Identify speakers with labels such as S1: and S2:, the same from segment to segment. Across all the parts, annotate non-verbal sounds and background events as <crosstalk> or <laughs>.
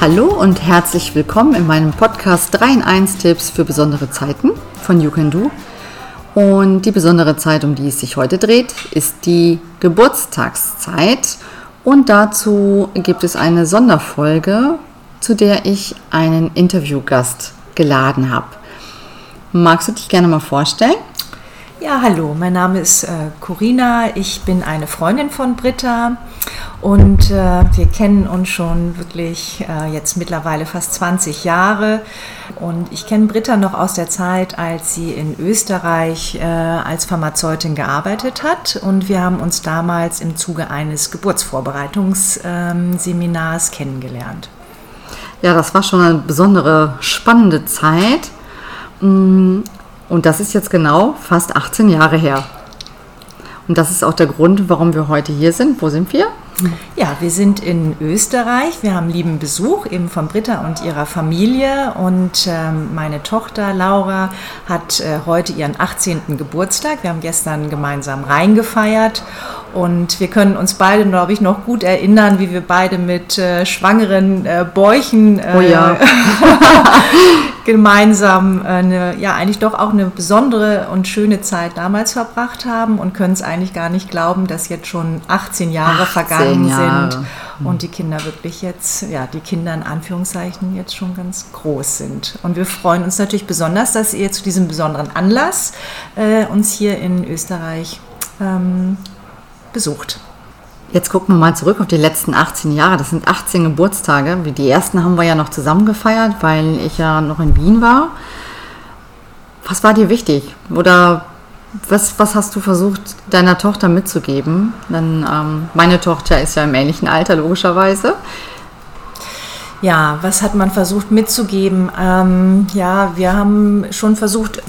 S1: Hallo und herzlich willkommen in meinem Podcast 3 in 1 Tipps für besondere Zeiten von You Can Do. Und die besondere Zeit, um die es sich heute dreht, ist die Geburtstagszeit. Und dazu gibt es eine Sonderfolge, zu der ich einen Interviewgast geladen habe. Magst du dich gerne mal vorstellen?
S2: Ja, hallo, mein Name ist äh, Corinna, ich bin eine Freundin von Britta und äh, wir kennen uns schon wirklich äh, jetzt mittlerweile fast 20 Jahre und ich kenne Britta noch aus der Zeit, als sie in Österreich äh, als Pharmazeutin gearbeitet hat und wir haben uns damals im Zuge eines Geburtsvorbereitungsseminars kennengelernt.
S1: Ja, das war schon eine besondere, spannende Zeit. Mm, und das ist jetzt genau fast 18 Jahre her. Und das ist auch der Grund, warum wir heute hier sind. Wo sind wir?
S2: Ja, wir sind in Österreich. Wir haben lieben Besuch eben von Britta und ihrer Familie. Und ähm, meine Tochter Laura hat äh, heute ihren 18. Geburtstag. Wir haben gestern gemeinsam reingefeiert. Und wir können uns beide, glaube ich, noch gut erinnern, wie wir beide mit äh, schwangeren äh, Bäuchen äh,
S1: oh ja. <laughs>
S2: gemeinsam eine, ja, eigentlich doch auch eine besondere und schöne Zeit damals verbracht haben und können es eigentlich gar nicht glauben, dass jetzt schon 18 Jahre 18 vergangen Jahre. sind und die Kinder wirklich jetzt, ja, die Kinder in Anführungszeichen jetzt schon ganz groß sind. Und wir freuen uns natürlich besonders, dass ihr zu diesem besonderen Anlass äh, uns hier in Österreich ähm, besucht.
S1: Jetzt gucken wir mal zurück auf die letzten 18 Jahre. Das sind 18 Geburtstage. Die ersten haben wir ja noch zusammen gefeiert, weil ich ja noch in Wien war. Was war dir wichtig? Oder was, was hast du versucht, deiner Tochter mitzugeben? Denn ähm, meine Tochter ist ja im ähnlichen Alter, logischerweise.
S2: Ja, was hat man versucht mitzugeben? Ähm, ja, wir haben schon versucht,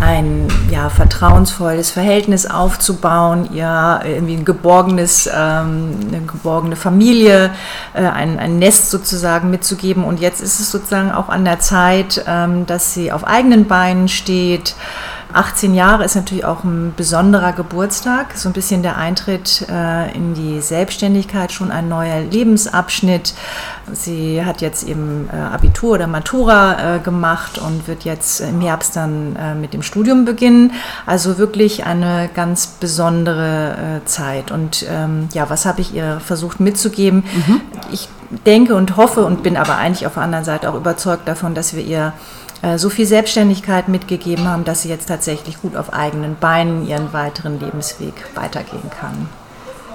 S2: ein ja, vertrauensvolles Verhältnis aufzubauen, ihr irgendwie ein geborgenes, ähm, eine geborgene Familie, äh, ein, ein Nest sozusagen mitzugeben. Und jetzt ist es sozusagen auch an der Zeit, ähm, dass sie auf eigenen Beinen steht 18 Jahre ist natürlich auch ein besonderer Geburtstag, so ein bisschen der Eintritt äh, in die Selbstständigkeit, schon ein neuer Lebensabschnitt. Sie hat jetzt eben äh, Abitur oder Matura äh, gemacht und wird jetzt im Herbst dann äh, mit dem Studium beginnen. Also wirklich eine ganz besondere äh, Zeit. Und ähm, ja, was habe ich ihr versucht mitzugeben? Mhm. Ich denke und hoffe und bin aber eigentlich auf der anderen Seite auch überzeugt davon, dass wir ihr so viel Selbstständigkeit mitgegeben haben, dass sie jetzt tatsächlich gut auf eigenen Beinen ihren weiteren Lebensweg weitergehen kann.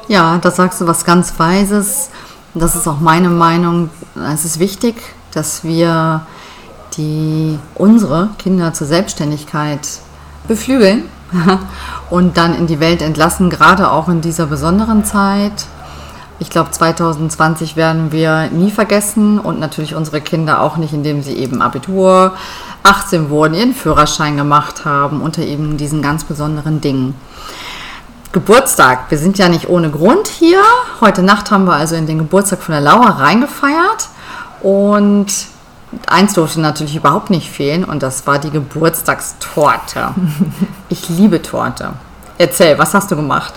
S1: Ja, da sagst du was ganz Weises. Das ist auch meine Meinung. Es ist wichtig, dass wir die, unsere Kinder zur Selbstständigkeit beflügeln <laughs> und dann in die Welt entlassen, gerade auch in dieser besonderen Zeit. Ich glaube, 2020 werden wir nie vergessen und natürlich unsere Kinder auch nicht, indem sie eben Abitur 18 wurden, ihren Führerschein gemacht haben, unter eben diesen ganz besonderen Dingen. Geburtstag. Wir sind ja nicht ohne Grund hier. Heute Nacht haben wir also in den Geburtstag von der Laura reingefeiert und eins durfte natürlich überhaupt nicht fehlen und das war die Geburtstagstorte. <laughs> Ich liebe Torte. Erzähl, was hast du gemacht?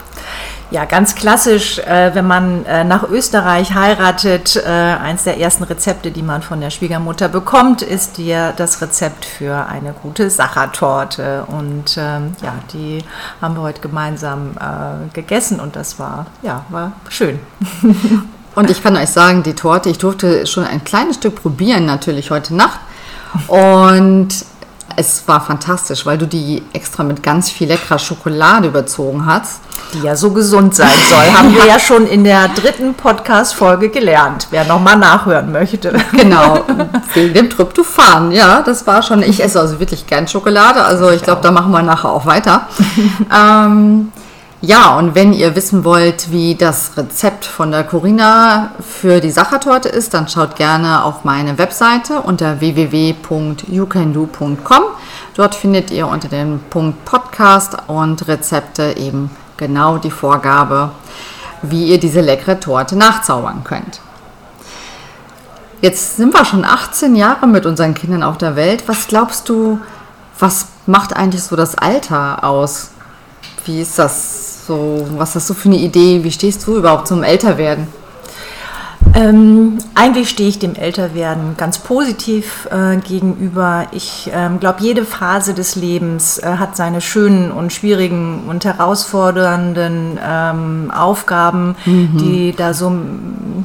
S2: Ja, ganz klassisch, äh, wenn man äh, nach Österreich heiratet, äh, eins der ersten Rezepte, die man von der Schwiegermutter bekommt, ist dir das Rezept für eine gute Sachertorte. Und ähm, ja, die haben wir heute gemeinsam äh, gegessen und das war, ja, war schön. <laughs>
S1: Und ich kann euch sagen, die Torte, ich durfte schon ein kleines Stück probieren, natürlich heute Nacht. Und es war fantastisch, weil du die extra mit ganz viel leckerer Schokolade überzogen hast.
S2: Die ja so gesund sein soll. Haben wir ja schon in der dritten Podcast-Folge gelernt. Wer nochmal nachhören möchte.
S1: Genau, wegen dem Tryptophan. Ja, das war schon. Ich esse also wirklich gern Schokolade. Also ich glaube, da machen wir nachher auch weiter. ähm, ja, und wenn ihr wissen wollt, wie das Rezept von der Corinna für die Sachertorte ist, dann schaut gerne auf meine Webseite unter www.youcando.com. Dort findet ihr unter dem Punkt Podcast und Rezepte eben genau die Vorgabe, wie ihr diese leckere Torte nachzaubern könnt. Jetzt sind wir schon 18 Jahre mit unseren Kindern auf der Welt. Was glaubst du, was macht eigentlich so das Alter aus? Wie ist das so, was hast du für eine Idee? Wie stehst du überhaupt zum Älterwerden?
S2: Ähm, eigentlich stehe ich dem Älterwerden ganz positiv äh, gegenüber. Ich ähm, glaube, jede Phase des Lebens äh, hat seine schönen und schwierigen und herausfordernden ähm, Aufgaben, mhm. die da so,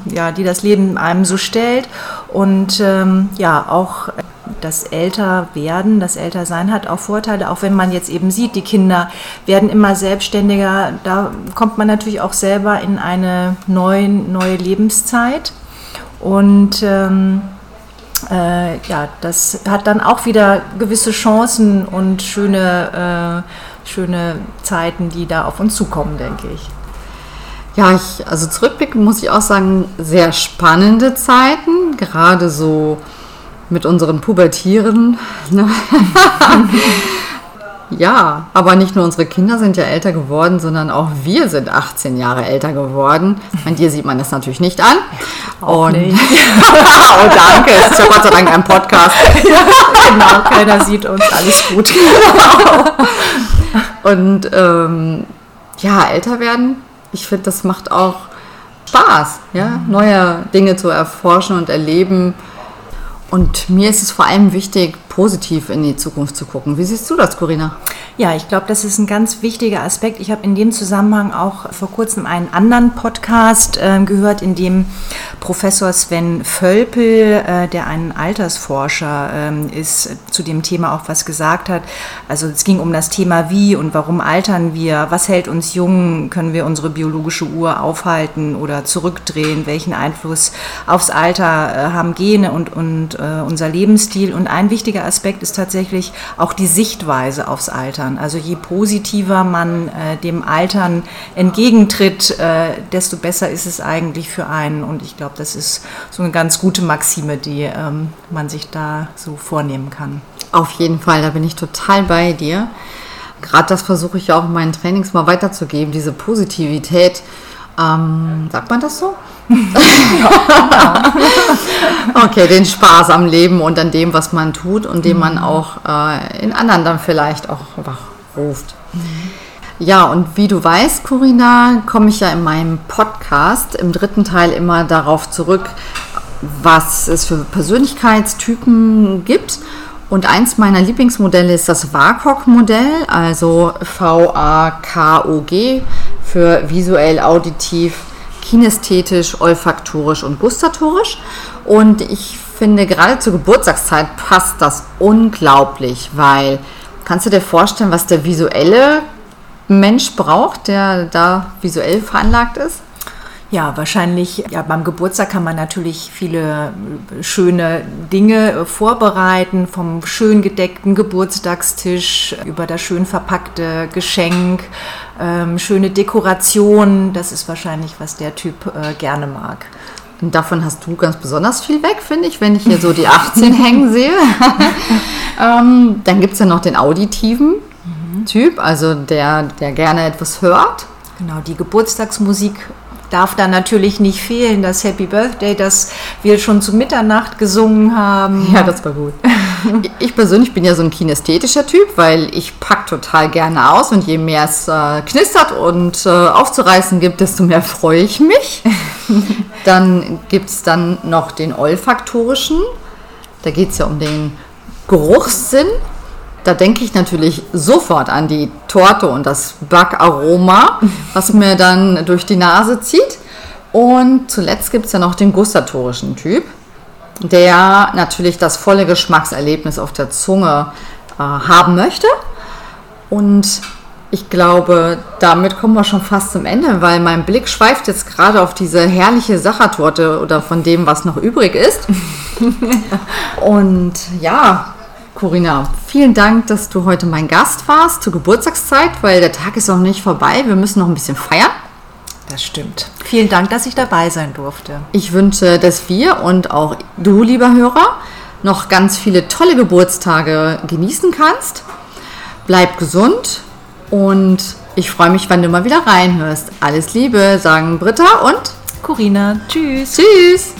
S2: ja, die das Leben einem so stellt. Und ähm, ja, auch das Älterwerden, das Ältersein hat auch Vorteile, auch wenn man jetzt eben sieht, die Kinder werden immer selbstständiger. Da kommt man natürlich auch selber in eine neue, neue Lebenszeit. Und ähm, äh, ja, das hat dann auch wieder gewisse Chancen und schöne, äh, schöne Zeiten, die da auf uns zukommen, denke ich.
S1: Ja, ich, also zurückblicken muss ich auch sagen, sehr spannende Zeiten, gerade so mit unseren Pubertieren. Ne? <laughs> ja, aber nicht nur unsere Kinder sind ja älter geworden, sondern auch wir sind 18 Jahre älter geworden. An dir sieht man das natürlich nicht an.
S2: Auch Und nicht. <laughs>
S1: oh, danke. Es ist ja Gott sei Dank ein Podcast. <laughs>
S2: ja, genau, keiner sieht uns. Alles gut.
S1: Und ähm, ja, älter werden, ich finde, das macht auch Spaß, ja, neue Dinge zu erforschen und erleben. Und mir ist es vor allem wichtig, positiv in die Zukunft zu gucken. Wie siehst du das, Corinna?
S2: Ja, ich glaube, das ist ein ganz wichtiger Aspekt. Ich habe in dem Zusammenhang auch vor kurzem einen anderen Podcast äh, gehört, in dem Professor Sven Völpel, äh, der ein Altersforscher äh, ist, zu dem Thema auch was gesagt hat. Also es ging um das Thema wie und warum altern wir, was hält uns jung, können wir unsere biologische Uhr aufhalten oder zurückdrehen, welchen Einfluss aufs Alter äh, haben Gene und, und äh, unser Lebensstil. Und ein wichtiger Aspekt ist tatsächlich auch die Sichtweise aufs Altern. Also je positiver man dem Altern entgegentritt, desto besser ist es eigentlich für einen. Und ich glaube, das ist so eine ganz gute Maxime, die ähm, man sich da so vornehmen kann.
S1: Auf jeden Fall, da bin ich total bei dir. Gerade das versuche ich auch in meinen Trainings mal weiterzugeben, diese Positivität. Ähm, sagt man das so? <laughs> okay, den Spaß am Leben und an dem, was man tut und den man mhm. auch äh, in anderen dann vielleicht auch ruft. Ja, und wie du weißt, Corinna, komme ich ja in meinem Podcast im dritten Teil immer darauf zurück, was es für Persönlichkeitstypen gibt. Und eins meiner Lieblingsmodelle ist das WAKOG-Modell, also V-A-K-O-G für visuell, auditiv, kinästhetisch, olfaktorisch und gustatorisch. Und ich finde, gerade zur Geburtstagszeit passt das unglaublich, weil kannst du dir vorstellen, was der visuelle Mensch braucht, der da visuell veranlagt ist?
S2: Ja, wahrscheinlich, ja, beim Geburtstag kann man natürlich viele schöne Dinge äh, vorbereiten, vom schön gedeckten Geburtstagstisch über das schön verpackte Geschenk, ähm, schöne Dekoration. Das ist wahrscheinlich, was der Typ äh, gerne mag.
S1: Und davon hast du ganz besonders viel weg, finde ich, wenn ich hier so die 18 <laughs> hängen sehe. <laughs> ähm, dann gibt es ja noch den auditiven mhm. Typ, also der, der gerne etwas hört.
S2: Genau, die Geburtstagsmusik darf da natürlich nicht fehlen, das Happy Birthday, das wir schon zu Mitternacht gesungen haben.
S1: Ja, das war gut. <laughs> ich persönlich bin ja so ein kinästhetischer Typ, weil ich pack total gerne aus und je mehr es äh, knistert und äh, aufzureißen gibt, desto mehr freue ich mich. <laughs> dann gibt es dann noch den olfaktorischen. Da geht es ja um den Geruchssinn. Da denke ich natürlich sofort an die Torte und das Backaroma, was <laughs> mir dann durch die Nase zieht. Und zuletzt gibt es ja noch den gustatorischen Typ, der natürlich das volle Geschmackserlebnis auf der Zunge äh, haben möchte. Und ich glaube, damit kommen wir schon fast zum Ende, weil mein Blick schweift jetzt gerade auf diese herrliche Sachertorte oder von dem, was noch übrig ist. <laughs> Und ja, Corinna, vielen Dank, dass du heute mein Gast warst zur Geburtstagszeit, weil der Tag ist noch nicht vorbei. Wir müssen noch ein bisschen feiern.
S2: Das stimmt. Vielen Dank, dass ich dabei sein durfte.
S1: Ich wünsche, dass wir und auch du, lieber Hörer, noch ganz viele tolle Geburtstage genießen kannst. Bleib gesund und ich freue mich, wenn du mal wieder reinhörst. Alles Liebe, sagen Britta und
S2: Corinna. Tschüss.
S1: Tschüss.